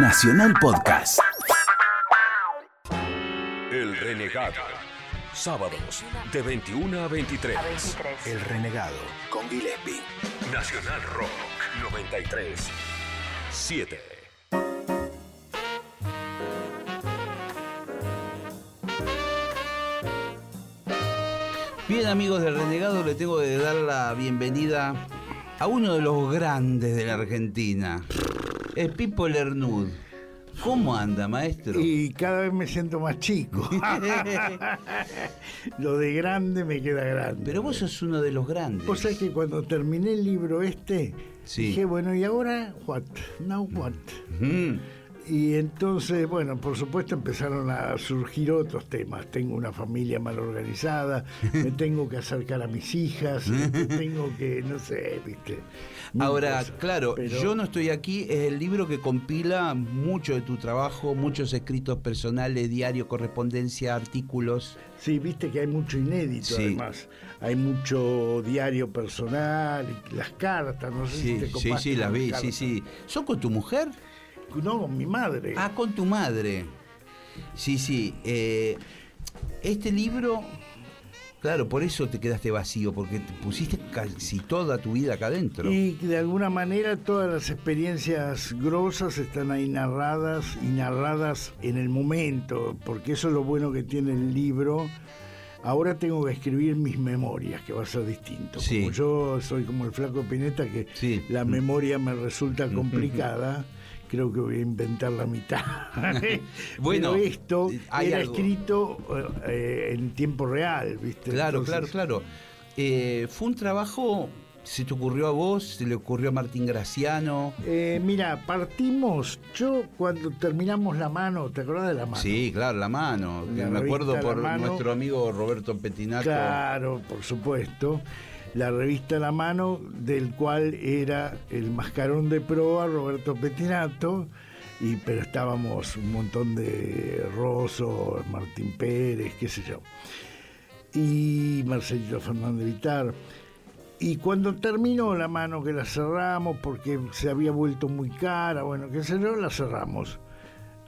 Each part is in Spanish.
Nacional Podcast. El Renegado. Sábados de 21 a 23. El Renegado con Gillespie. Nacional Rock 93. 7. Bien amigos del Renegado, le tengo que dar la bienvenida a uno de los grandes de la Argentina, el Pipo Lernud. ¿Cómo anda, maestro? Y cada vez me siento más chico. Lo de grande me queda grande. Pero vos sos uno de los grandes. Vos sabés que cuando terminé el libro este, Sí. dije, bueno, ¿y ahora what? Now what? Mm. Y entonces, bueno, por supuesto empezaron a surgir otros temas. Tengo una familia mal organizada, me tengo que acercar a mis hijas, tengo que, no sé, viste. Ahora, cosas. claro, Pero- Yo no estoy aquí es el libro que compila mucho de tu trabajo, muchos escritos personales, diario, correspondencia, artículos. Sí, viste que hay mucho inédito Sí. además. Hay mucho diario personal, las cartas, no sé si Sí, te sí, sí, las vi, sí, sí. ¿Son con tu mujer? No, con mi madre. Ah, con tu madre. Sí, sí. eh, este libro, claro, por eso te quedaste vacío, porque te pusiste casi toda tu vida acá adentro. Y de alguna manera todas las experiencias grosas están ahí narradas y narradas en el momento, porque eso es lo bueno que tiene el libro. Ahora tengo que escribir mis memorias, que va a ser distinto. Sí. Como yo soy como el flaco Pineta, que Sí. la memoria me resulta complicada, creo que voy a inventar la mitad. Bueno, Pero esto hay era algo. escrito eh, en tiempo real, ¿viste? Claro, Entonces, claro, claro. Eh, fue un trabajo, se te ocurrió a vos, se le ocurrió a Martín Graciano. Eh, mira, partimos. Yo cuando terminamos la mano, ¿te acordás de la mano? Sí, claro, la mano. La me acuerdo por nuestro amigo Roberto Petinato. Claro, por supuesto. La revista La Mano, del cual era el mascarón de proa Roberto Petinato, y, pero estábamos un montón de Rosso, Martín Pérez, qué sé yo, y Marcelito Fernández Vitar. Y cuando terminó la mano que la cerramos porque se había vuelto muy cara, bueno, qué sé yo, la cerramos.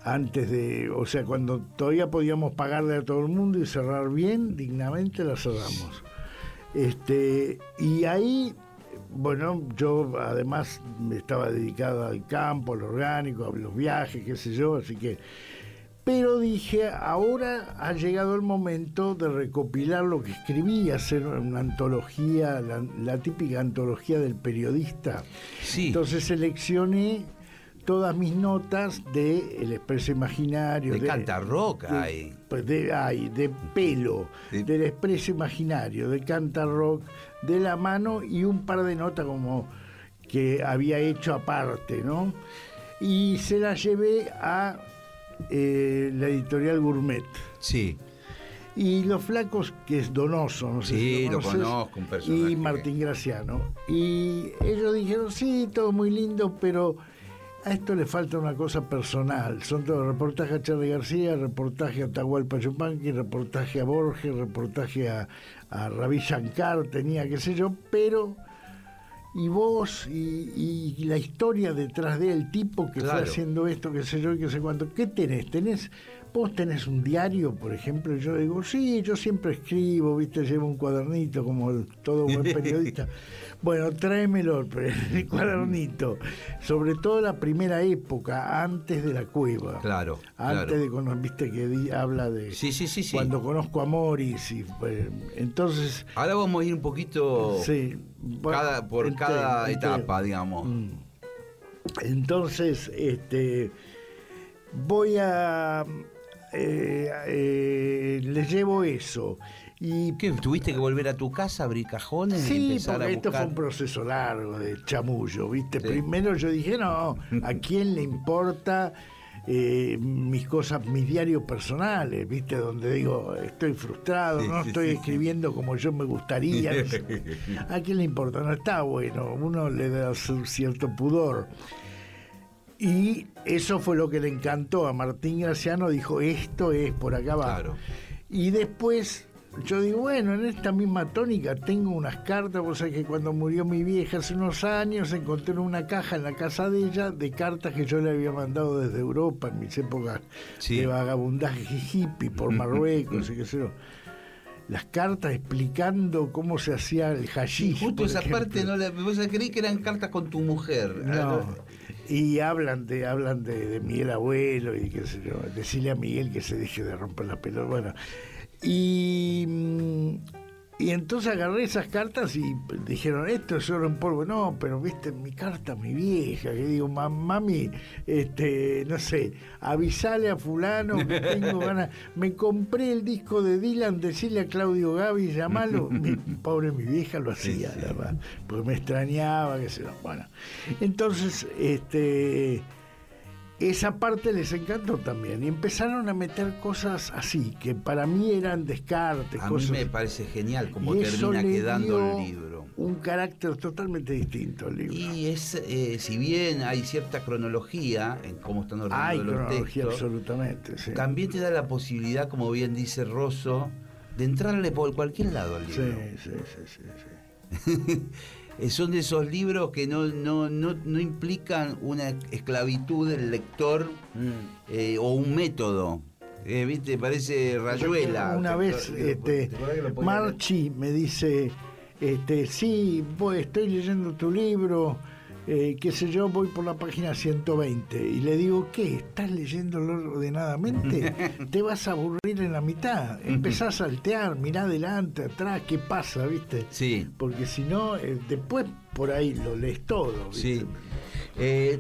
Antes de, o sea, cuando todavía podíamos pagarle a todo el mundo y cerrar bien, dignamente la cerramos. Este, y ahí, bueno, yo además me estaba dedicado al campo, al orgánico, a los viajes, qué sé yo, así que pero dije, ahora ha llegado el momento de recopilar lo que escribí, hacer una antología, la, la típica antología del periodista. Sí. Entonces seleccioné todas mis notas de El Expreso Imaginario. De de- hay. Pues de, pelo, del Expreso Imaginario, de Cantarrock, de La Mano y un par de notas como que había hecho aparte, ¿no? Y se las llevé a eh, la editorial Gourmet. Sí. Y los flacos, que es Donoso, no sé Sí, si lo, lo conoces, conozco, un personaje. Y Martín Graciano. Y ellos dijeron, sí, todo muy lindo, pero a esto le falta una cosa personal. Son todos reportajes a Charlie García, reportaje a Tahualpa Yupanqui, reportaje a Borges, reportaje a, a Ravi Shankar, tenía qué sé yo, pero... Y vos y, y la historia detrás de él, tipo que Claro. fue haciendo esto, qué sé yo, y qué sé cuánto. ¿Qué tenés? ¿Tenés vos tenés un diario, por ejemplo? Y yo digo, sí, yo siempre escribo, viste, llevo un cuadernito como el- todo buen periodista. Bueno, tráemelo, el cuadernito. Sobre todo la primera época, antes de la cueva. Claro, Antes claro. de cuando, viste, que di- habla de... Sí, sí, sí, sí. Cuando conozco a Morris y... pues, entonces... Ahora vamos a ir un poquito Sí. bueno, cada, por ente- cada ente- etapa, digamos. Mm. Entonces, este, voy a, eh, eh, le llevo eso y ¿Qué? ¿Tuviste que volver a tu casa, abrir cajones y Sí, empezar porque a esto fue un proceso largo de chamullo, ¿viste? Sí. Primero yo dije, no, ¿a quién le importa eh, mis cosas, mis diarios personales, ¿viste? Donde digo, estoy frustrado, Sí, no sí, estoy escribiendo como yo me gustaría. no sé. ¿A quién le importa? No está bueno, uno le da cierto pudor. Y eso fue lo que le encantó a Martín Graciano, dijo, esto es por acá va. Claro. Y después yo digo, bueno, en esta misma tónica tengo unas cartas, vos sabés que cuando murió mi vieja hace unos años encontré una caja en la casa de ella de cartas que yo le había mandado desde Europa en mis épocas Sí. de vagabundaje hippie por Marruecos y qué sé yo. Las cartas explicando cómo se hacía el hashish. Justo esa ejemplo. parte no la. Vos creí que eran cartas con tu mujer. No. Y hablan de hablan de, de Miguel Abuelo y qué sé yo, decirle a Miguel que se deje de romper la pelota. Bueno, y, mm, y entonces agarré esas cartas y dijeron, esto es oro en polvo. No, pero viste, mi carta, mi vieja, que digo, "Ma- mami, este, no sé, avisale a fulano que tengo ganas. Me compré el disco de Dylan, decirle a Claudio Gaby, llamalo. Mi, pobre mi vieja lo hacía, la verdad, porque me extrañaba, qué sé yo. Bueno, entonces, este esa parte les encantó también y empezaron a meter cosas así que para mí eran descartes A mí me parece genial eso termina quedando el libro. un carácter totalmente distinto al libro Y es, eh, si bien hay cierta cronología en cómo están ordenados hay los cronología textos, absolutamente sí. también te da la posibilidad, como bien dice Rosso, de entrarle por cualquier lado al libro. sí, sí, sí, sí. Son de esos libros que no, no, no, no implican una esclavitud del lector Mm. eh, o un método. Eh, ¿Viste? Parece rayuela. Una ¿Te- vez te- este, Marchi me dice, este, sí, voy, estoy leyendo tu libro, eh, qué sé yo, voy por la página 120. Y le digo, ¿qué? ¿Estás leyéndolo ordenadamente? Te vas a aburrir en la mitad. Empezás a saltear, mirá adelante, atrás, ¿qué pasa? ¿Viste? Sí. Porque si no, eh, después por ahí lo lees todo. ¿viste? Sí. Eh,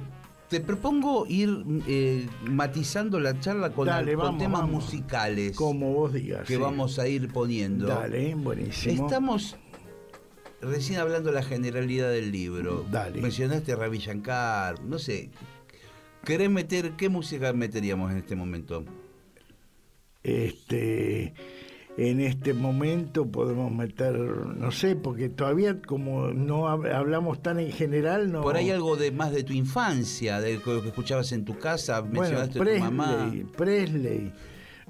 te propongo ir eh, matizando la charla con, Dale, con vamos, temas vamos. musicales Como vos digas. que sí. vamos a ir poniendo. Dale, buenísimo. Estamos recién hablando de la generalidad del libro. Dale. Mencionaste a Ravi Shankar, no sé. ¿Querés meter qué música meteríamos en este momento? este en este momento podemos meter no sé porque todavía como no hab- hablamos tan en general no Por ahí algo de más de tu infancia, de lo que escuchabas en tu casa, bueno mencionaste a tu mamá. Presley Presley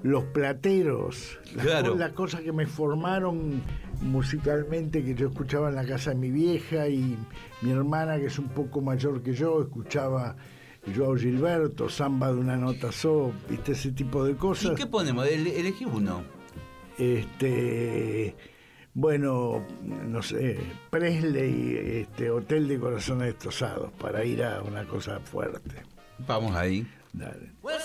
los plateros Claro. las cosas que me formaron musicalmente que yo escuchaba en la casa de mi vieja y mi hermana que es un poco mayor que yo escuchaba Joao Gilberto, samba de una nota so, viste ese tipo de cosas. ¿Y qué ponemos? Ele- elegí uno. Este, bueno, no sé, Presley, este, Hotel de Corazones Destrozados, para ir a una cosa fuerte. Vamos ahí. Dale. Well,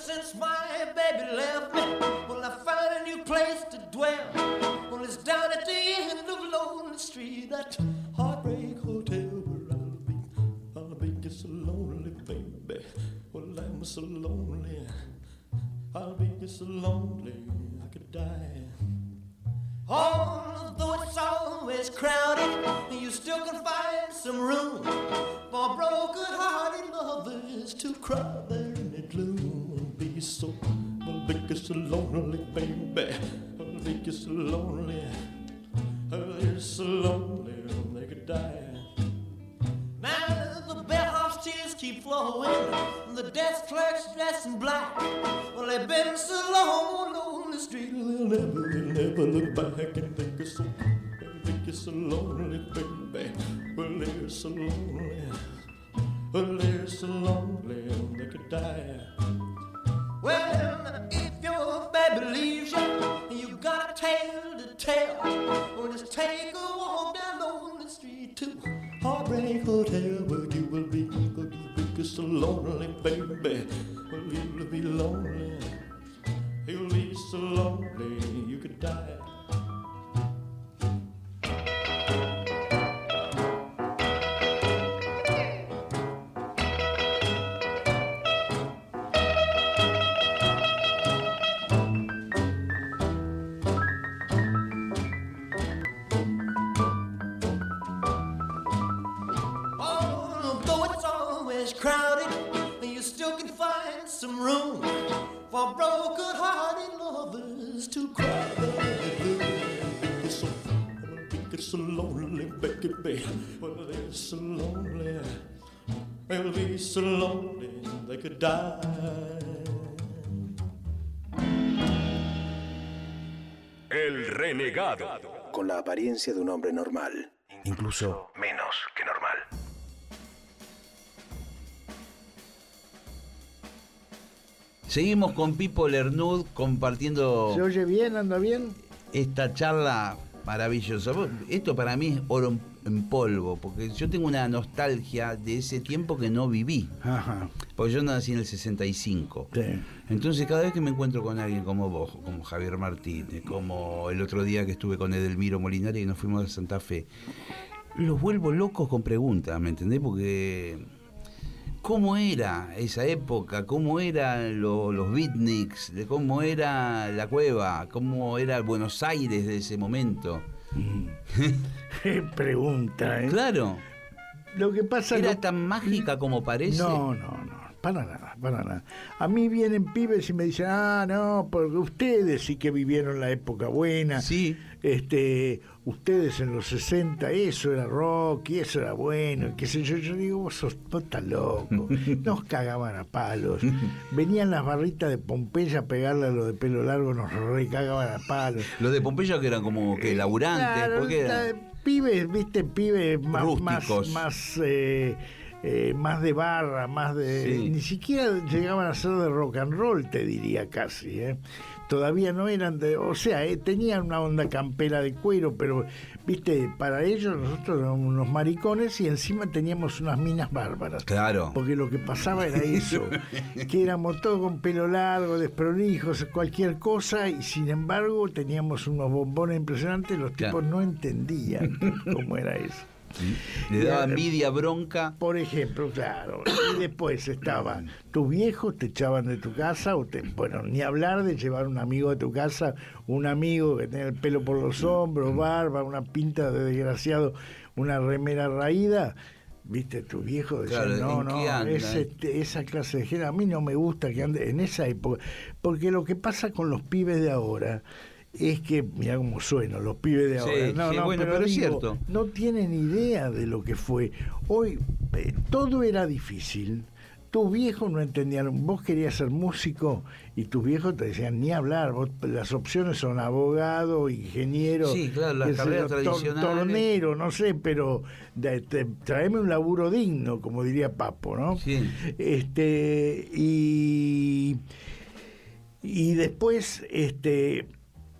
crowded, you still can find some room for broken-hearted lovers to cry. Be so, be so lonely, baby. Well, they're so lonely. They'll be so lonely they could die. El renegado. Con la apariencia de un hombre normal. Incluso menos que normal. Seguimos con Pipo Lernud compartiendo ¿Se oye bien? ¿Anda bien? esta charla maravillosa. Esto para mí es oro en- polvo, porque yo tengo una nostalgia de ese tiempo que no viví. Ajá. Porque yo nací en el 65. Sí. Entonces cada vez que me encuentro con alguien como vos, como Javier Martínez, como el otro día que estuve con Edelmiro Molinari y nos fuimos a Santa Fe, los vuelvo locos con preguntas, ¿me entendés? Porque cómo era esa época, cómo eran lo- los beatniks, de cómo era la cueva, cómo era Buenos Aires de ese momento. Qué pregunta, ¿eh? Claro, Lo que pasa era tan mágica como parece. No, no, no, para nada, para nada. A mí vienen pibes y me dicen, ah, no, porque ustedes sí que vivieron la época buena. Sí. Este, ustedes en los 60, eso era rock y eso era bueno, qué sé yo. Yo digo, vos sos vos estás loco. Nos cagaban a palos. Venían las barritas de Pompeya a pegarle a lo de pelo largo, nos recagaban a palos. Los de Pompeya que eran como que laburantes, Claro, porque eran- la- pibes, viste, pibes más, más, Rústicos. más, eh, eh, más de barra, más de. Sí. Ni siquiera llegaban a ser de rock and roll, te diría casi. ¿eh? Todavía no eran de. O sea, eh, tenían una onda campera de cuero, pero, viste, para ellos nosotros éramos unos maricones y encima teníamos unas minas bárbaras. Claro. Porque lo que pasaba era eso, que éramos todos con pelo largo, desprolijos, cualquier cosa, y sin embargo teníamos unos bombones impresionantes, los Claro. tipos no entendían cómo era eso. Le daba envidia, bronca. Por ejemplo, claro, y después estaba, tus viejos te echaban de tu casa, o te, bueno, ni hablar de llevar un amigo a tu casa, un amigo que tenía el pelo por los hombros, barba, una pinta de desgraciado, una remera raída. Viste, tu viejo decía, Claro, no, ¿en no, ese- esa clase de género, a mí no me gusta que ande en esa época. Porque lo que pasa con los pibes de ahora es que, mira cómo sueno, los pibes de Sí, ahora. No, sí, no, bueno, pero es digo, cierto. no tienen idea de lo que fue. Hoy eh, todo era difícil. Tus viejos no entendían. Vos querías ser músico y tus viejos te decían ni hablar. Vos- las opciones son abogado, ingeniero, Sí, claro, tor- tornero, no sé, pero de- traeme un laburo digno, como diría Papo, ¿no? Sí. Este y y después este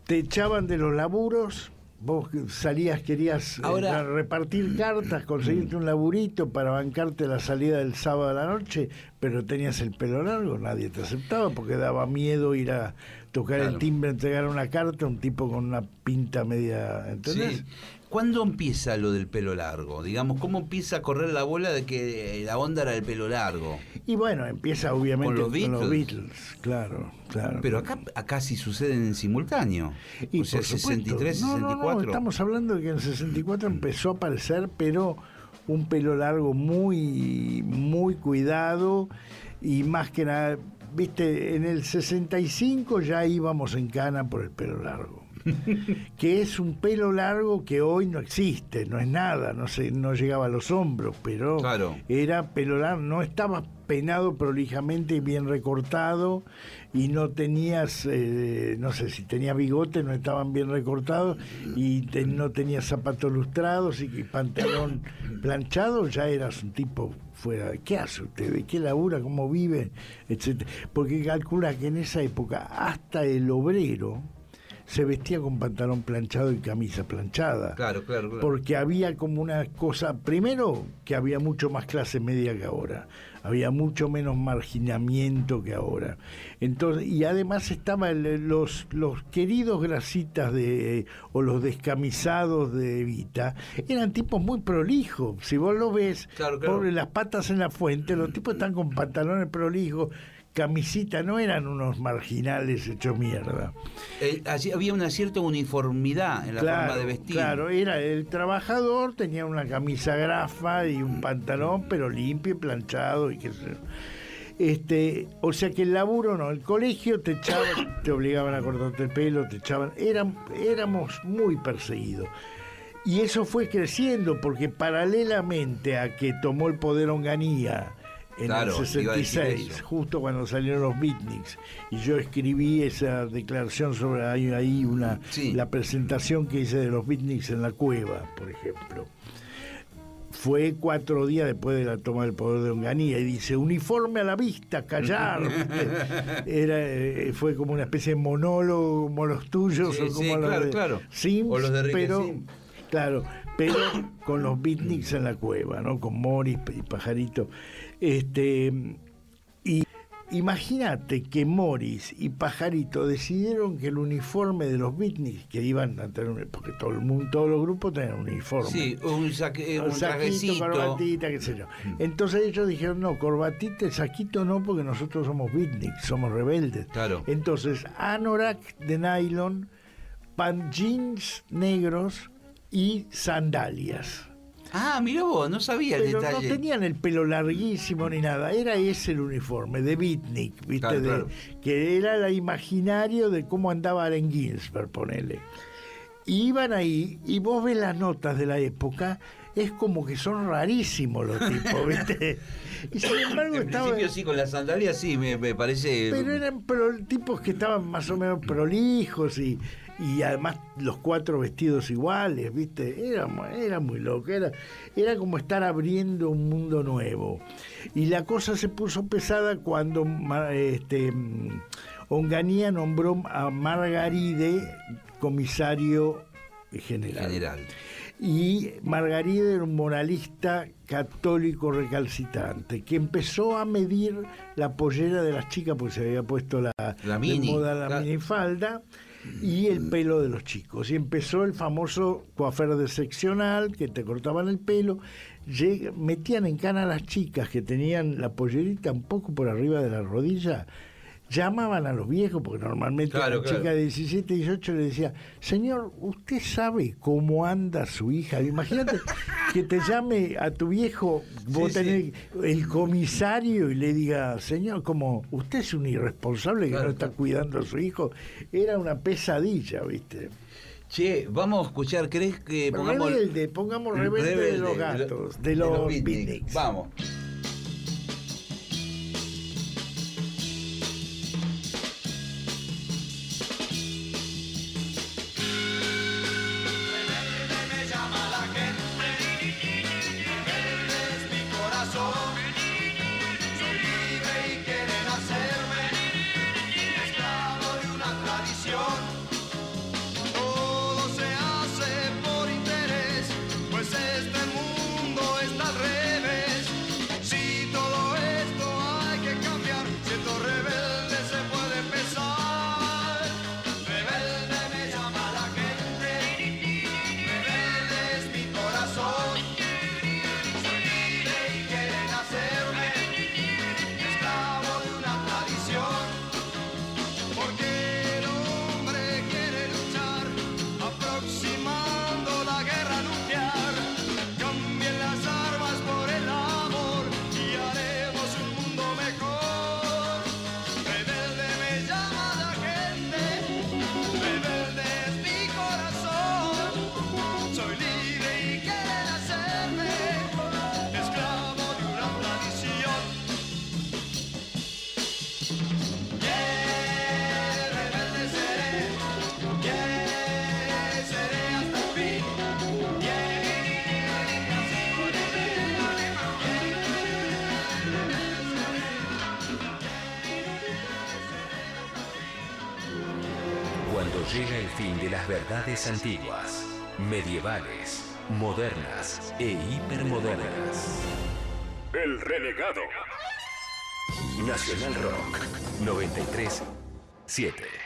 te echaban de los laburos vos salías querías eh, Ahora- repartir cartas conseguirte un laburito para bancarte la salida del sábado a la noche pero tenías el pelo largo nadie te aceptaba porque daba miedo ir a tocar Claro. el timbre entregar una carta a un tipo con una pinta media ¿entendés? Sí. ¿Cuándo empieza lo del pelo largo? Digamos, ¿cómo empieza a correr la bola de que eh, la onda era el pelo largo? y bueno empieza obviamente Con los Beatles. Beatles, claro claro Pero acá, acá sí suceden en simultáneo. Y o sea, por supuesto. 63, No, no, no, 64. estamos hablando de que en el 64 empezó a aparecer, pero un pelo largo muy, muy cuidado y más que nada, viste, en el 65 ya íbamos en cana por el pelo largo. que es un pelo largo que hoy no existe, no es nada, no sé, no llegaba a los hombros, pero Claro. era pelo largo, no estaba peinado prolijamente y bien recortado y no tenías, eh, no sé si tenía bigote, no estaban bien recortados y te- no tenías zapatos lustrados y, y pantalón planchado, ya eras un tipo fuera de qué hace usted, de qué labura, cómo vive, etcétera. Porque calcula que en esa época hasta el obrero se vestía con pantalón planchado y camisa planchada. Claro, claro, claro. Porque había como una cosa, primero que había mucho más clase media que ahora, había mucho menos marginamiento que ahora. Entonces, y además estaban los, los queridos grasitas de, o los descamisados de Evita, eran tipos muy prolijos. Si vos lo ves, Claro, claro. por las patas en la fuente, los tipos están con pantalones prolijos, camisita, no eran unos marginales hechos mierda. Eh, allí había una cierta uniformidad en la forma de vestir. Claro, era el trabajador, tenía una camisa grafa y un pantalón, pero limpio y planchado y qué sé yo. Este, o sea que el laburo no, el colegio te echaban, te obligaban a cortarte el pelo, te echaban, eran, éramos muy perseguidos. Y eso fue creciendo porque paralelamente a que tomó el poder Onganía en Claro, el iba a decir 66, eso. justo cuando salieron los beatniks. Y yo escribí esa declaración sobre ahí, ahí una Sí. la presentación que hice de los beatniks en la cueva, por ejemplo. Fue cuatro días después de la toma del poder de Onganía y dice, uniforme a la vista, callar. Era, eh, fue como una especie de monólogo como los tuyos Sí, o como sí, los claro, de claro. Sims, O los de Enrique pero, Sims. Claro, pero con los beatniks en la cueva, ¿no? Con Morris y Pajarito. Este, y imagínate que Morris y Pajarito decidieron que el uniforme de los beatniks, que iban a tener, porque todo el mundo, todos los grupos tenían un uniforme. Sí, un, saque, un Un saquito, corbatita, qué sé yo. Entonces ellos dijeron, no, corbatita, saquito no, porque nosotros somos beatniks, somos rebeldes. Claro. Entonces, anorak de nylon, pan jeans negros y sandalias. Ah, mira vos, no sabía el Pero no detalle. tenían el pelo larguísimo ni nada, era ese el uniforme de beatnik, ¿viste? Claro, De- claro. Que era el imaginario de cómo andaba Allen Ginsberg, ponele. Y iban ahí, y vos ves las notas de la época, es como que son rarísimos los tipos, ¿viste? Y sin embargo En principio sí, con las sandalias sí, me, me parece... Pero eran pro- tipos que estaban más o menos prolijos y, y además los cuatro vestidos iguales, ¿viste? Era, era muy loco, era, era como estar abriendo un mundo nuevo. Y la cosa se puso pesada cuando este, Onganía nombró a Margaride comisario general. general. Y Margarida era un moralista católico recalcitrante que empezó a medir la pollera de las chicas porque se había puesto la, La de mini, moda la claro. minifalda y el pelo de los chicos. Y empezó el famoso coafer de seccional que te cortaban el pelo. Metían en cana a las chicas que tenían la pollerita un poco por arriba de la rodilla. Llamaban a los viejos, porque normalmente Claro, la claro. chica de 17, 18 le decía, señor, ¿usted sabe cómo anda su hija? Imagínate que te llame a tu viejo, vos Sí, tenés el comisario y le diga, señor, como usted es un irresponsable que Claro, no está cuidando a su hijo. Era una pesadilla, ¿viste? Che, vamos a escuchar, ¿crees que pongamos... Rebelde, pongamos rebelde, de los gatos, de los, beatniks. beatniks. Vamos. Llega el fin de las verdades antiguas, medievales, modernas e hipermodernas. El renegado. Nacional Rock 93 7.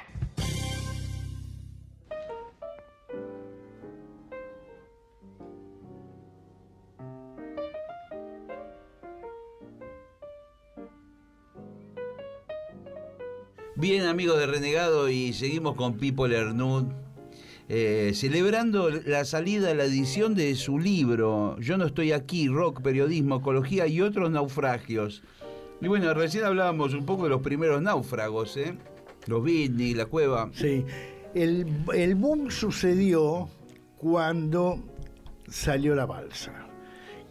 Bien, amigos de Renegado, y seguimos con Pipo Lernud, eh, celebrando la salida, la edición de su libro, Yo no estoy aquí, rock, periodismo, ecología y otros naufragios. Y bueno, recién hablábamos un poco de los primeros náufragos, ¿eh? Los Bitney, la cueva. Sí, el, el boom sucedió cuando salió la balsa,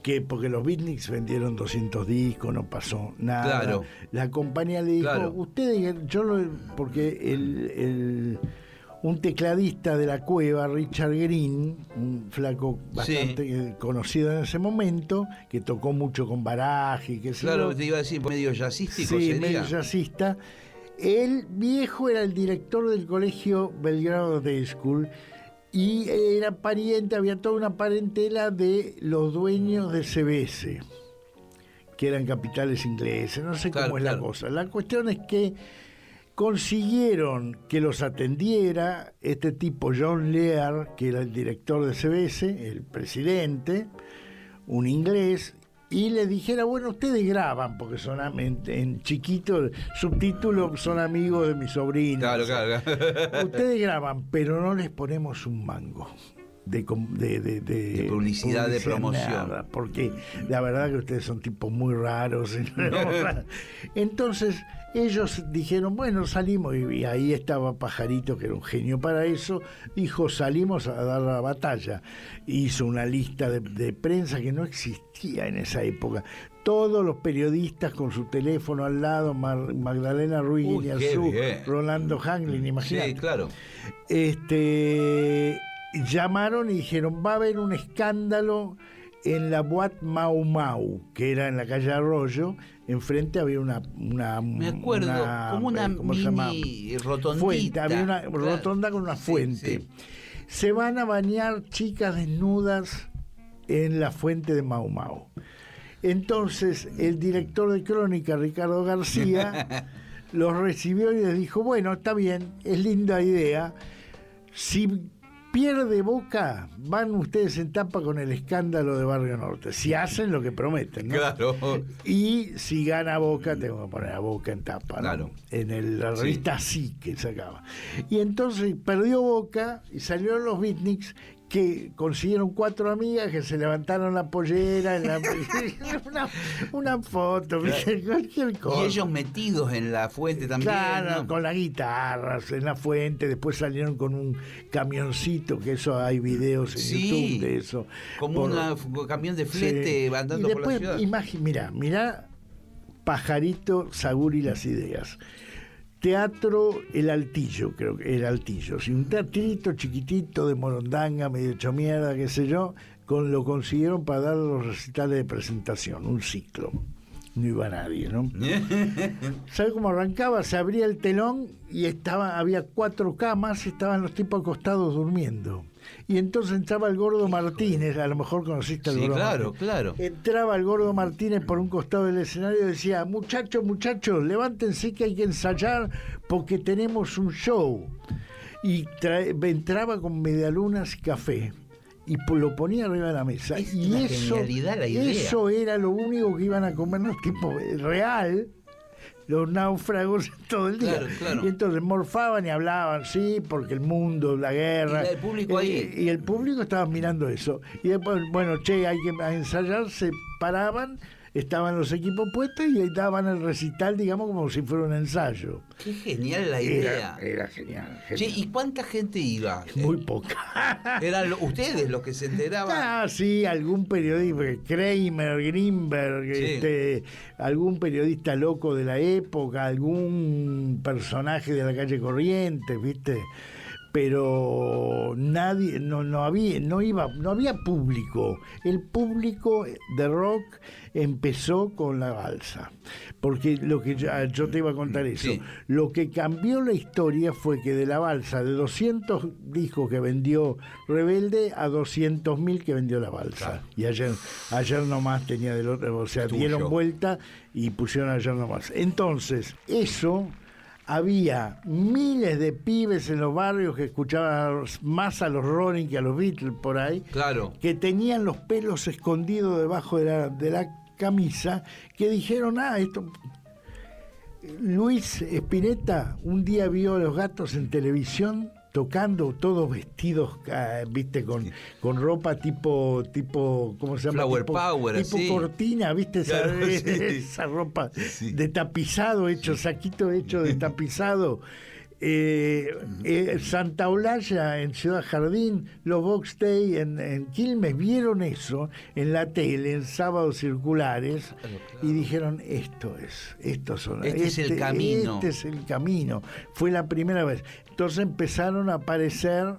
que que porque los beatniks vendieron 200 discos, no pasó nada. Claro. La compañía le dijo, Claro. ustedes, yo lo, porque el, el- un tecladista de la cueva, Richard Green, un flaco bastante conocido en ese momento, que tocó mucho con qué sé Claro, te iba a decir, medio jazzístico Sí, sería. medio jazzista. El viejo era el director del colegio Belgrado Day School y era pariente, había toda una parentela de los dueños de CBS, que eran capitales ingleses, no sé Claro, cómo es la cosa. La cuestión es que consiguieron que los atendiera este tipo John Lear, que era el director de CBS, el presidente, un inglés, y le dijera, bueno, ustedes graban, porque son en, en chiquito, el subtítulo, son amigos de mi sobrino. Claro, claro, claro. Ustedes graban, pero no les ponemos un mango. De, com- de, de- de- De publicidad, de promoción. nada, porque la verdad que ustedes son tipos muy raros. Entonces ellos dijeron, bueno, salimos, y, ahí estaba Pajarito, que era un genio para eso, dijo, salimos a dar la batalla. Hizo una lista de, de prensa que no existía en esa época. Todos los periodistas con su teléfono al lado, Mar- Magdalena Ruiz Uy, Guiñazú, bien. Rolando Hanglin, imagínate. Sí, claro. Este, llamaron y dijeron, va a haber un escándalo en la Boat Mau Mau, que era en la calle Arroyo, enfrente había una... una Me acuerdo, como una eh, mini rotondita. Fuente, había una Claro. rotonda con una Sí, fuente. sí. Se van a bañar chicas desnudas en la fuente de Mau Mau. Entonces, el director de Crónica, Ricardo García, los recibió y les dijo, bueno, está bien, es linda idea. Si pierde Boca, van ustedes en tapa con el escándalo de Barrio Norte. Si hacen lo que prometen, ¿no? Claro. Y si gana Boca, tengo que poner a Boca en tapa, ¿no? Claro. En el- la revista sí que sacaba. Y entonces perdió Boca y salieron los beatniks que consiguieron cuatro amigas que se levantaron la pollera, en la- una, una foto, cualquier cosa. Y ellos metidos en la fuente también. Claro, ¿no? con las guitarras en la fuente, después salieron con un camioncito, que eso hay videos en Sí, YouTube de eso. Como Por- una- un camión de flete Sí. andando y por la después, ciudad. mirá, mirá Pajarito Saguri las ideas. Teatro El Altillo, creo que El Altillo. Sí, un teatrito chiquitito de Morondanga, medio hecho mierda, qué sé yo, con, lo consiguieron para dar los recitales de presentación, un ciclo. No iba nadie, ¿no? ¿Sabe cómo arrancaba? Se abría el telón y estaba, había cuatro camas y estaban los tipos acostados durmiendo. Y entonces entraba el gordo Martínez, a lo mejor conociste al Sí, gordo claro, Martínez. claro. Entraba el gordo Martínez por un costado del escenario y decía, muchachos, muchachos, levántense que hay que ensayar porque tenemos un show. Y entraba con medialunas y café. Y lo ponía arriba de la mesa. Es y eso, genialidad la idea. eso era lo único que iban a comer los tipos eh, real. Los náufragos todo el día. Claro, claro. Y entonces morfaban y hablaban, sí, porque el mundo, la guerra. Y el público ahí. Y el público estaba mirando eso. Y después, bueno, che, hay que ensayar, se paraban, estaban los equipos puestos y ahí daban el recital, digamos, como si fuera un ensayo. Qué genial la idea. Era, era genial. ¿y cuánta gente iba? Muy poca. Eran ustedes los que se enteraban. Ah, sí, algún periodista, Kramer, Greenberg, Sí. este, algún periodista loco de la época, algún personaje de la calle Corrientes, ¿viste? Pero nadie, no, no había, no iba, no había público. El público de rock empezó con la balsa. Porque lo que yo, yo te iba a contar eso. Sí. Lo que cambió la historia fue que de la balsa, de 200 discos que vendió Rebelde a 200.000 que vendió la balsa. Claro. Y ayer, ayer nomás tenía del otro, o sea, Tuyo. dieron vuelta y pusieron ayer nomás. Entonces, eso había miles de pibes en los barrios que escuchaban más a los Rolling que a los Beatles por ahí Claro. que tenían los pelos escondidos debajo de la, de la camisa, que dijeron, ah, esto... Luis Espineta un día vio a los gatos en televisión tocando todos vestidos, viste, con, con ropa tipo, tipo, ¿cómo se llama? Flower tipo, power, tipo cortina, viste, esa, sí. esa ropa Sí. de tapizado hecho, saquito hecho de tapizado. Eh, eh, Santa Olalla en Ciudad Jardín, los Box Day en, en Quilmes vieron eso en la tele, en sábados circulares, y dijeron, esto es, estos son, Este es el camino. Este es el camino. Fue la primera vez. Entonces empezaron a aparecer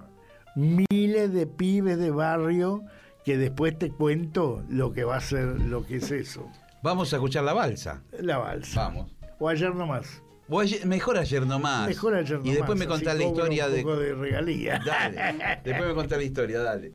miles de pibes de barrio que después te cuento lo que va a ser, lo que es eso. Vamos a escuchar la balsa. La balsa. Vamos. O ayer nomás. Ayer- mejor ayer nomás. Mejor ayer nomás. Y después me contás la historia un de. poco de regalía. Dale. Después me contás la historia, dale.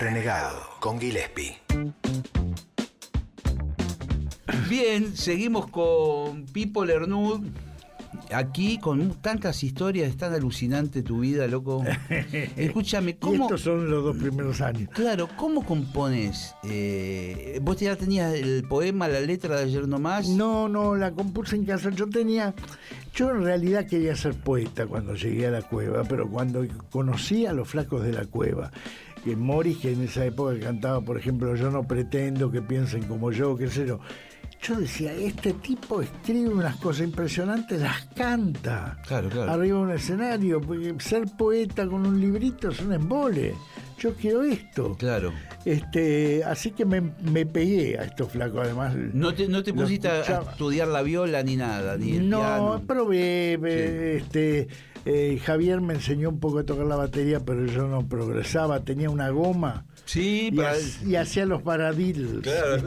Renegado con Gillespie. Bien, seguimos con Pipo Lernud. Aquí con tantas historias, es tan alucinante tu vida, loco. Escúchame, Y ¿cómo, estos son los dos primeros años. Claro, ¿cómo compones? Eh, ¿Vos ya tenías el poema, la letra de ayer nomás? No, no, la compuse en casa. Yo tenía, yo en realidad quería ser poeta cuando llegué a la cueva, pero cuando conocí a los flacos de la cueva, que Morris, que en esa época cantaba, por ejemplo, Yo no pretendo que piensen como yo, qué sé yo. Yo decía, este tipo escribe unas cosas impresionantes, las canta. Claro, claro. Arriba de un escenario, porque ser poeta con un librito es un embole. Yo quiero esto. Claro. Este, así que me, me pegué a estos flacos, además. No te, no te pusiste a- estudiar la viola ni nada, ni el No, piano. probé, este, eh, Javier me enseñó un poco a tocar la batería, pero yo no progresaba, tenía una goma Sí, y, y hacía los paradiddles, Claro.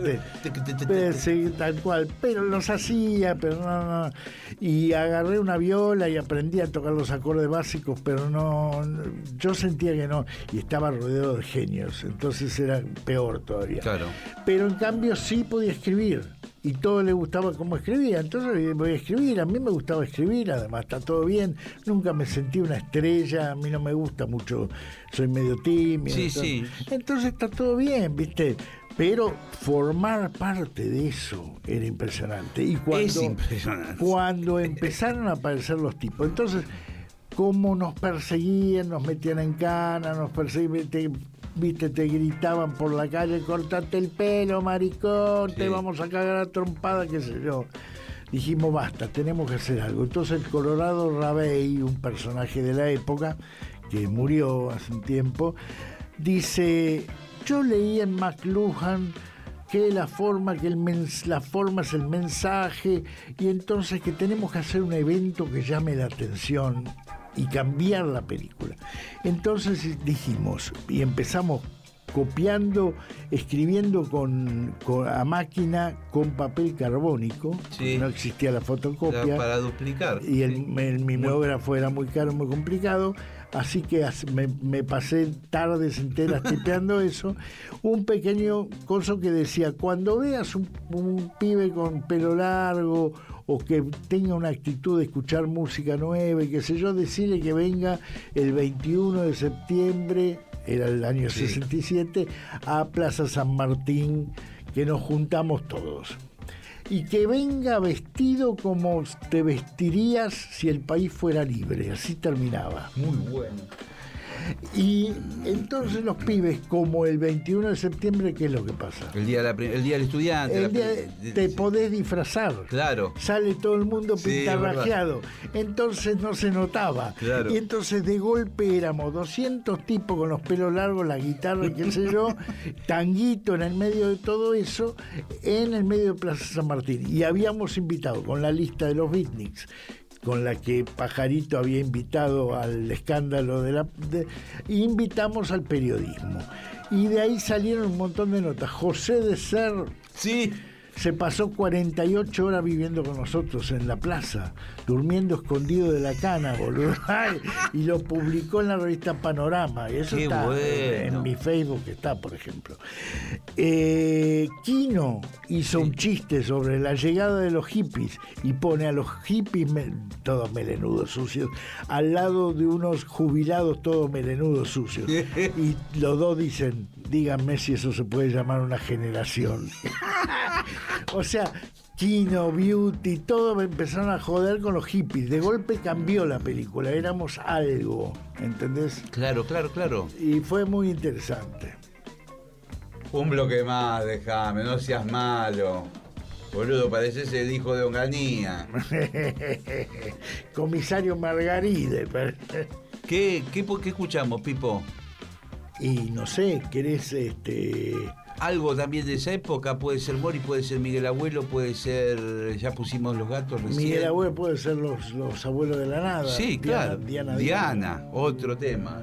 tal cual, pero los hacía, pero no, no. Y agarré una viola y aprendí a tocar los acordes básicos, pero no, no, yo sentía que no, y estaba rodeado de genios, entonces era peor todavía. Claro. Pero en cambio sí podía escribir. Y todo le gustaba cómo escribía. Entonces voy a escribir. A mí me gustaba escribir, además está todo bien. Nunca me sentí una estrella. A mí no me gusta mucho. Soy medio tímido. Sí, entonces, sí. Entonces está todo bien, ¿viste? Pero formar parte de eso era impresionante. Y cuando, Es impresionante. Cuando empezaron a aparecer los tipos. Entonces, cómo nos perseguían, nos metían en cana, nos perseguían, viste, te gritaban por la calle, cortate el pelo, maricón, Sí. te vamos a cagar a trompada, qué sé yo. Dijimos, basta, tenemos que hacer algo. Entonces el Colorado Rabey, un personaje de la época, que murió hace un tiempo, dice, yo leí en McLuhan que la forma, que el mens- la forma es el mensaje, y entonces que tenemos que hacer un evento que llame la atención y cambiar la película. Entonces dijimos, y empezamos copiando, escribiendo con, con- a máquina con papel carbónico. Sí. No existía la fotocopia. Para, para duplicar. y el, Sí. el mimeógrafo era muy caro, muy complicado, así que me, me pasé tardes enteras tipeando eso. Un pequeño coso que decía, cuando veas un, un pibe con pelo largo o que tenga una actitud de escuchar música nueva y qué sé yo, decirle que venga el 21 de septiembre, era el año Sí. 67, a Plaza San Martín, que nos juntamos todos y que venga vestido como te vestirías si el país fuera libre. Así terminaba. Muy bueno. Y entonces los pibes, como el 21 de septiembre, ¿qué es lo que pasa? El día, de la pri- el día del estudiante. El día te podés disfrazar. Claro. Sale todo el mundo Sí, pintarrajeado. entonces no se notaba. Claro. Y entonces de golpe éramos 200 tipos con los pelos largos, la guitarra y qué sé yo, tanguito en el medio de todo eso, en el medio de Plaza San Martín. Y habíamos invitado con la lista de los beatniks con la que Pajarito había invitado al escándalo de la... de- invitamos al periodismo. Y de ahí salieron un montón de notas. José de Ser Sí. Se pasó 48 horas viviendo con nosotros en la plaza, durmiendo escondido de la cana, boludo. Y lo publicó en la revista Panorama. Y eso Qué está bueno. en mi Facebook, está, por ejemplo. Eh, Kino hizo un chiste sobre la llegada de los hippies y pone a los hippies, todos melenudos sucios, al lado de unos jubilados todos melenudos sucios. Y los dos dicen, díganme si eso se puede llamar una generación. O sea, Kino, Beauty, todo me empezaron a joder con los hippies. De golpe cambió la película, éramos algo, ¿entendés? Claro, claro, claro. Y fue muy interesante. Un bloque más, déjame, no seas malo. Boludo, pareces el hijo de Onganía. Comisario Margaride. ¿Qué, qué, qué escuchamos, Pipo? Y no sé, ¿querés este. Algo también de esa época, puede ser Mori, puede ser Miguel Abuelo, puede ser. Ya pusimos los gatos recién. Miguel Abuelo puede ser los, los abuelos de la nada. Sí, Diana- claro. Diana, Diana, otro tema.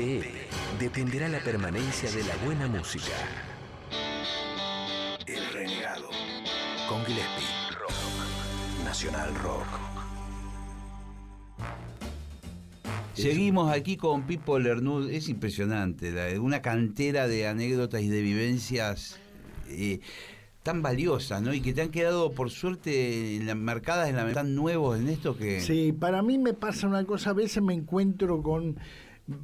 De él dependerá la permanencia de la buena música. El renegado. Con Gillespie. Rock. Nacional Rock. Seguimos aquí con Pipo Lernud, es impresionante, la- una cantera de anécdotas y de vivencias eh, tan valiosas, ¿no? Y que te han quedado, por suerte, en la- marcadas en la tan nuevos en esto que... Sí, para mí me pasa una cosa, a veces me encuentro con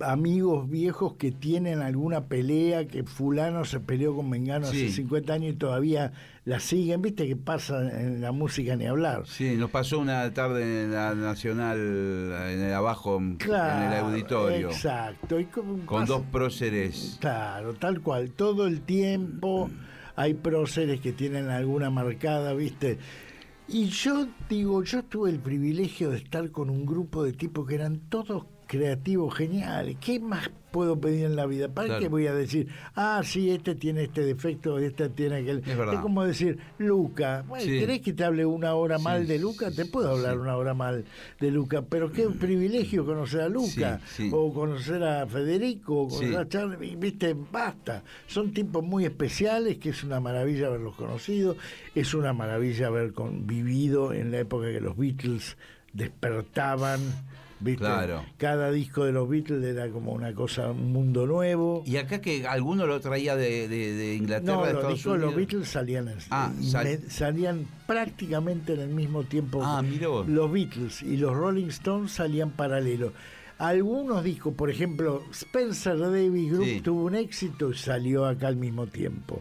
amigos viejos que tienen alguna pelea, que fulano se peleó con Mengano Sí. hace 50 años y todavía la siguen, viste que pasa en la música ni hablar. Sí, nos pasó una tarde en la Nacional, en el abajo, en el auditorio, Exacto. y con pasa- dos próceres. Claro, tal cual. Todo el tiempo hay próceres que tienen alguna marcada, ¿viste? Y yo digo, yo tuve el privilegio de estar con un grupo de tipos que eran todos creativos geniales. ¿Qué más puedo pedir en la vida? ¿Para Claro. qué voy a decir, ah, sí, este tiene este defecto, este tiene aquel? Es verdad. como decir, Luca, bueno, Sí. ¿querés que te hable una hora Sí, mal de Luca? Te puedo hablar una hora mal de Luca, pero qué privilegio conocer a Luca, o conocer a Federico, o conocer a Charlie, viste, basta. Son tipos muy especiales, que es una maravilla haberlos conocido, es una maravilla haber vivido en la época que los Beatles despertaban. ¿Viste? Claro. Cada disco de los Beatles era como una cosa, un mundo nuevo. Y acá que alguno lo traía de, de- de Inglaterra, No, de los Estados discos de los. Beatles salían, Ah, sal- salían prácticamente en el mismo tiempo. Ah. Los Beatles y los Rolling Stones salían paralelo. Algunos discos, por ejemplo, Spencer Davis Group Sí. tuvo un éxito y salió acá al mismo tiempo.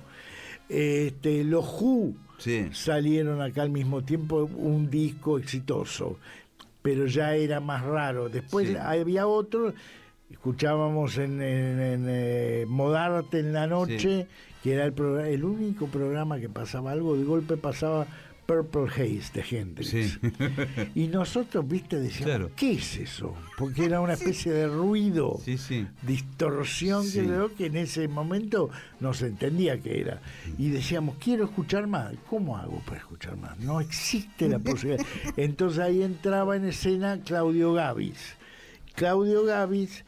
Este, los Who Sí. salieron acá al mismo tiempo un disco exitoso, pero ya era más raro. Después Sí. había otro, escuchábamos en, en- en, eh, Modarte en la noche, que era el, el único programa que pasaba algo, de golpe pasaba Purple Haze de Hendrix. Sí. Y nosotros, viste, decíamos, Claro. ¿qué es eso? Porque era una especie de ruido Sí, sí. distorsión Sí. que creo que en ese momento no se entendía qué era. Y decíamos, quiero escuchar más. ¿Cómo hago para escuchar más? No existe la posibilidad. Entonces ahí entraba en escena Claudio Gavis. Claudio Gavis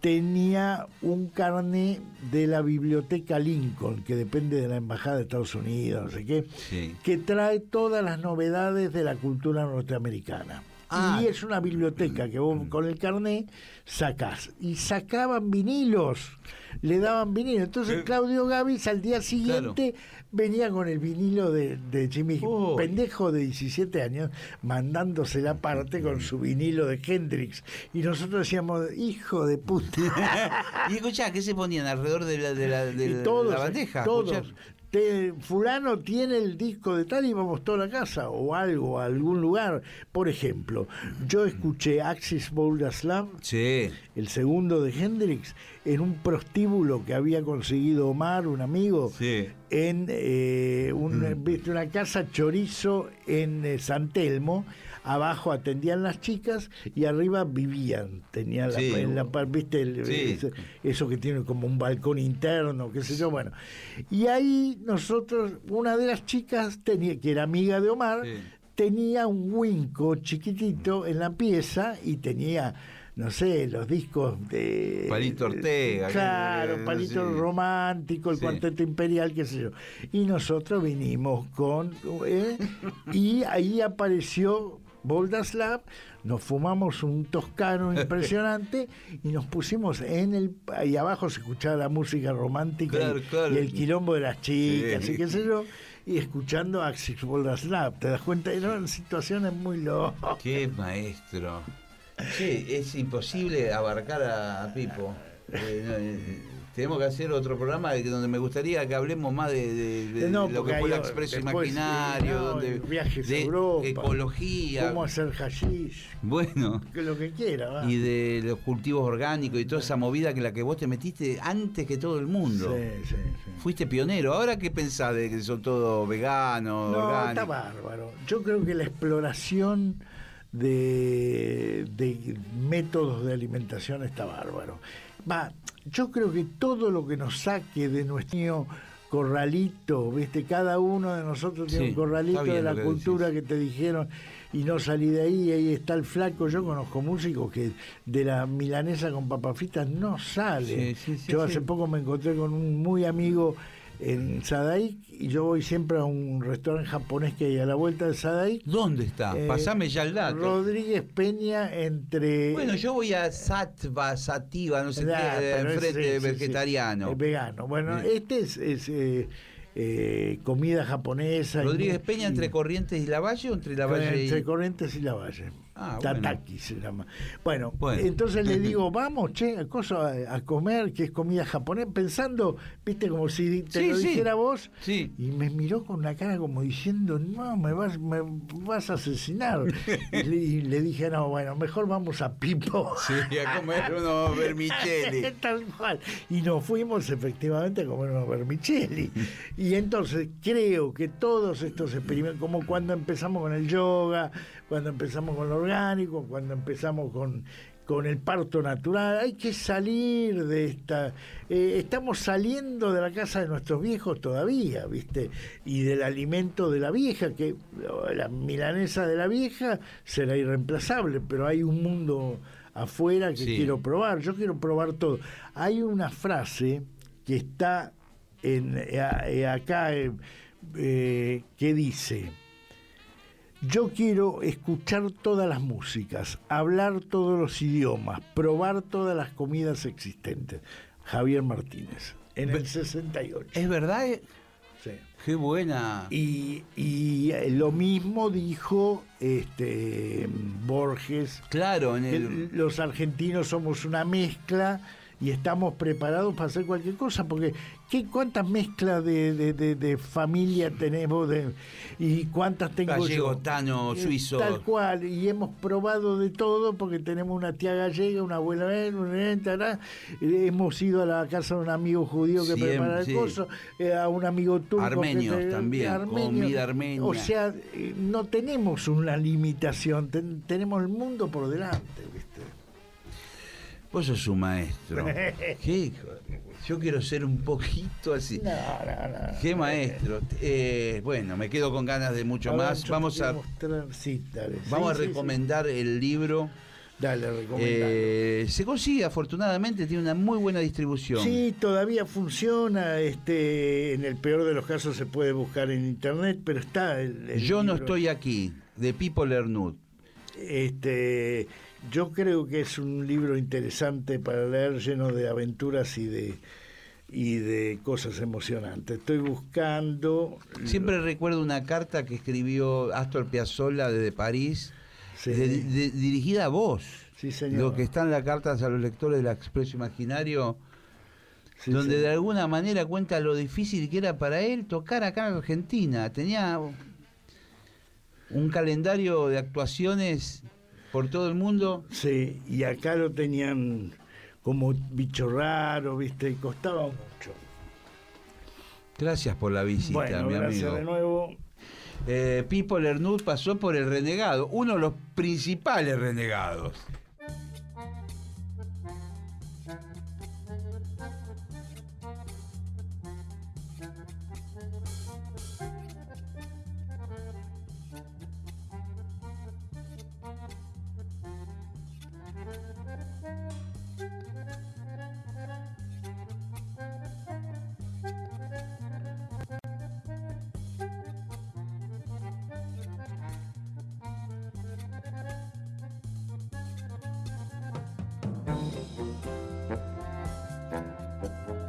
tenía un carné de la biblioteca Lincoln, que depende de la Embajada de Estados Unidos, no sé qué, Sí. que trae todas las novedades de la cultura norteamericana. Ah. Y es una biblioteca que vos con el carné sacás. Y sacaban vinilos, le daban vinilo. Entonces Claudio Gavis al día siguiente venía con el vinilo de, de Jimmy, pendejo de 17 años, mandándose la parte con su vinilo de Hendrix. Y nosotros decíamos, hijo de puta. y escuchá, ¿qué se ponían alrededor de la, de la, de y la- todos, la bandeja? todos. Escuchá. Te- fulano tiene el disco de tal y vamos toda la casa o algo, a algún lugar. Por ejemplo, yo escuché Axis Bold Slam, Sí. el segundo de Hendrix, en un prostíbulo que había conseguido Omar, un amigo, Sí. en eh, un- viste, una casa chorizo en eh, San Telmo. Abajo atendían las chicas y arriba vivían. La, Sí. en la viste, el- Sí. ese- eso que tiene como un balcón interno, qué sé yo, bueno. Y ahí nosotros, una de las chicas tenía, que era amiga de Omar, Sí. tenía un winco chiquitito en la pieza y tenía, no sé, los discos de... Palito Ortega, Claro, que- Palito sí. Romántico, el Sí. Cuarteto Imperial, qué sé yo. Y nosotros vinimos con... ¿eh? y ahí apareció Boldaslav, nos fumamos un toscano impresionante y nos pusimos en el... Ahí abajo se escuchaba la música romántica y- Claro, claro. y el quilombo de las chicas Sí. y qué sé yo. Y escuchando Axis Boldaslav, te das cuenta, eran situaciones muy locas. Qué maestro. Sí, es imposible abarcar a, a Pipo. Eh, no, eh, tenemos que hacer otro programa donde me gustaría que hablemos más de, de- de No, lo que fue el expreso después, imaginario, no, donde, viajes de Europa, ecología, Cómo hacer hashish, bueno, que lo que quiera. va. y de los cultivos orgánicos y toda esa movida que la que vos te metiste antes que todo el mundo. Sí, sí, sí. Fuiste pionero. ¿Ahora qué pensás de que son todos veganos, No, está bárbaro. Yo creo que la exploración de, de métodos de alimentación está bárbaro. Va, yo creo que todo lo que nos saque de nuestro corralito, ¿viste? Cada uno de nosotros tiene Sí, un corralito de la que cultura decís. que te dijeron y no salí de ahí, ahí está el flaco. Yo conozco músicos que de la milanesa con papas fritas no sale. Sí, sí, sí, yo hace poco me encontré con un muy amigo en Sadaik y yo voy siempre a un restaurante japonés que hay a la vuelta de Sadaik. ¿Dónde está? Eh, Pasame ya el dato. Rodríguez Peña entre... Bueno, yo voy a Satva, Sativa, no sé Nah, qué, enfrente ese- sí, sí, vegetariano. vegano. Bueno, este es, es, eh, eh, comida japonesa. Rodríguez Peña entre Corrientes y Lavalle o entre Lavalle entre y... Corrientes y Lavalle. Ah, Tataki se llama. Bueno, Bueno. entonces le digo, vamos, che, a, cosa, a comer, que es comida japonesa, pensando, viste, como si te Sí, lo sí. dijera vos. Sí. Y me miró con una cara como diciendo, no, me vas, me vas a asesinar. y, le, y le dije, no, bueno, mejor vamos a Pipo. Sí, a comer unos vermicelli. Tal cual. Y nos fuimos efectivamente a comer unos vermicelli. Y entonces creo que todos estos experimentos, como cuando empezamos con el yoga, cuando empezamos con lo orgánico, cuando empezamos con, con el parto natural, hay que salir de esta... eh, estamos saliendo de la casa de nuestros viejos todavía, ¿viste? Y del alimento de la vieja, que la milanesa de la vieja será irreemplazable, pero hay un mundo afuera que Sí. quiero probar, yo quiero probar todo. Hay una frase que está en, eh, eh, acá eh, que dice, yo quiero escuchar todas las músicas, hablar todos los idiomas, probar todas las comidas existentes. Javier Martínez, en el 68. ¿Es verdad? Sí. Qué buena. Y, y, eh, lo mismo dijo este Borges, Claro, en el... los argentinos somos una mezcla y estamos preparados para hacer cualquier cosa, porque ¿qué, ¿cuántas mezclas de, de- de- de familia tenemos y cuántas tengo Gallego, yo? tano, Eh, suizo. Tal cual, y hemos probado de todo porque tenemos una tía gallega, una abuela, una- tará. Eh, hemos ido a la casa de un amigo judío que Siempre, prepara el sí. coso, eh, a un amigo turco. que Armenios te- también, comida armenia. O sea, no tenemos una limitación, ten- tenemos el mundo por delante, ¿viste? Vos sos un maestro. Qué hijo de- Yo quiero ser un poquito así. No, no, no. Qué maestro. Eh, bueno, me quedo con ganas de mucho A ver, más. Vamos a, mostrar- sí, dale. vamos Sí, a sí, recomendar el libro. Dale, recomendalo. Eh, se consigue, afortunadamente, tiene una muy buena distribución. Sí, todavía funciona. Este, en el peor de los casos se puede buscar en internet, pero está. El, el Yo no estoy aquí, de Pipo Lernud. Este, yo creo que es un libro interesante para leer, lleno de aventuras y de y de cosas emocionantes. Estoy buscando. Siempre recuerdo una carta que escribió Astor Piazzolla desde París, Sí. de- de- dirigida a vos. Sí, señor. Lo que está en la carta a los lectores del Expreso Imaginario, Sí, donde sí. de alguna manera cuenta lo difícil que era para él tocar acá en Argentina. Tenía un calendario de actuaciones por todo el mundo. Sí, y acá lo tenían como bicho raro, ¿viste? Y costaba mucho. Gracias por la visita, bueno, mi gracias amigo. de nuevo. Eh, Pipo Lernud pasó por el renegado, uno de los principales renegados. Thank you.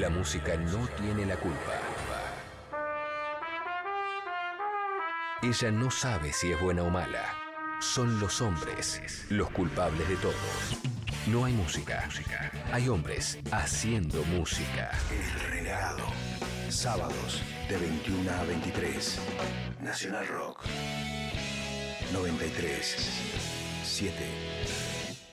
La música no tiene la culpa. Ella no sabe si es buena o mala. Son los hombres los culpables de todo. No hay música. Hay hombres haciendo música. El Renegado. Sábados de 21 a 23. Nacional Rock. 93. 7.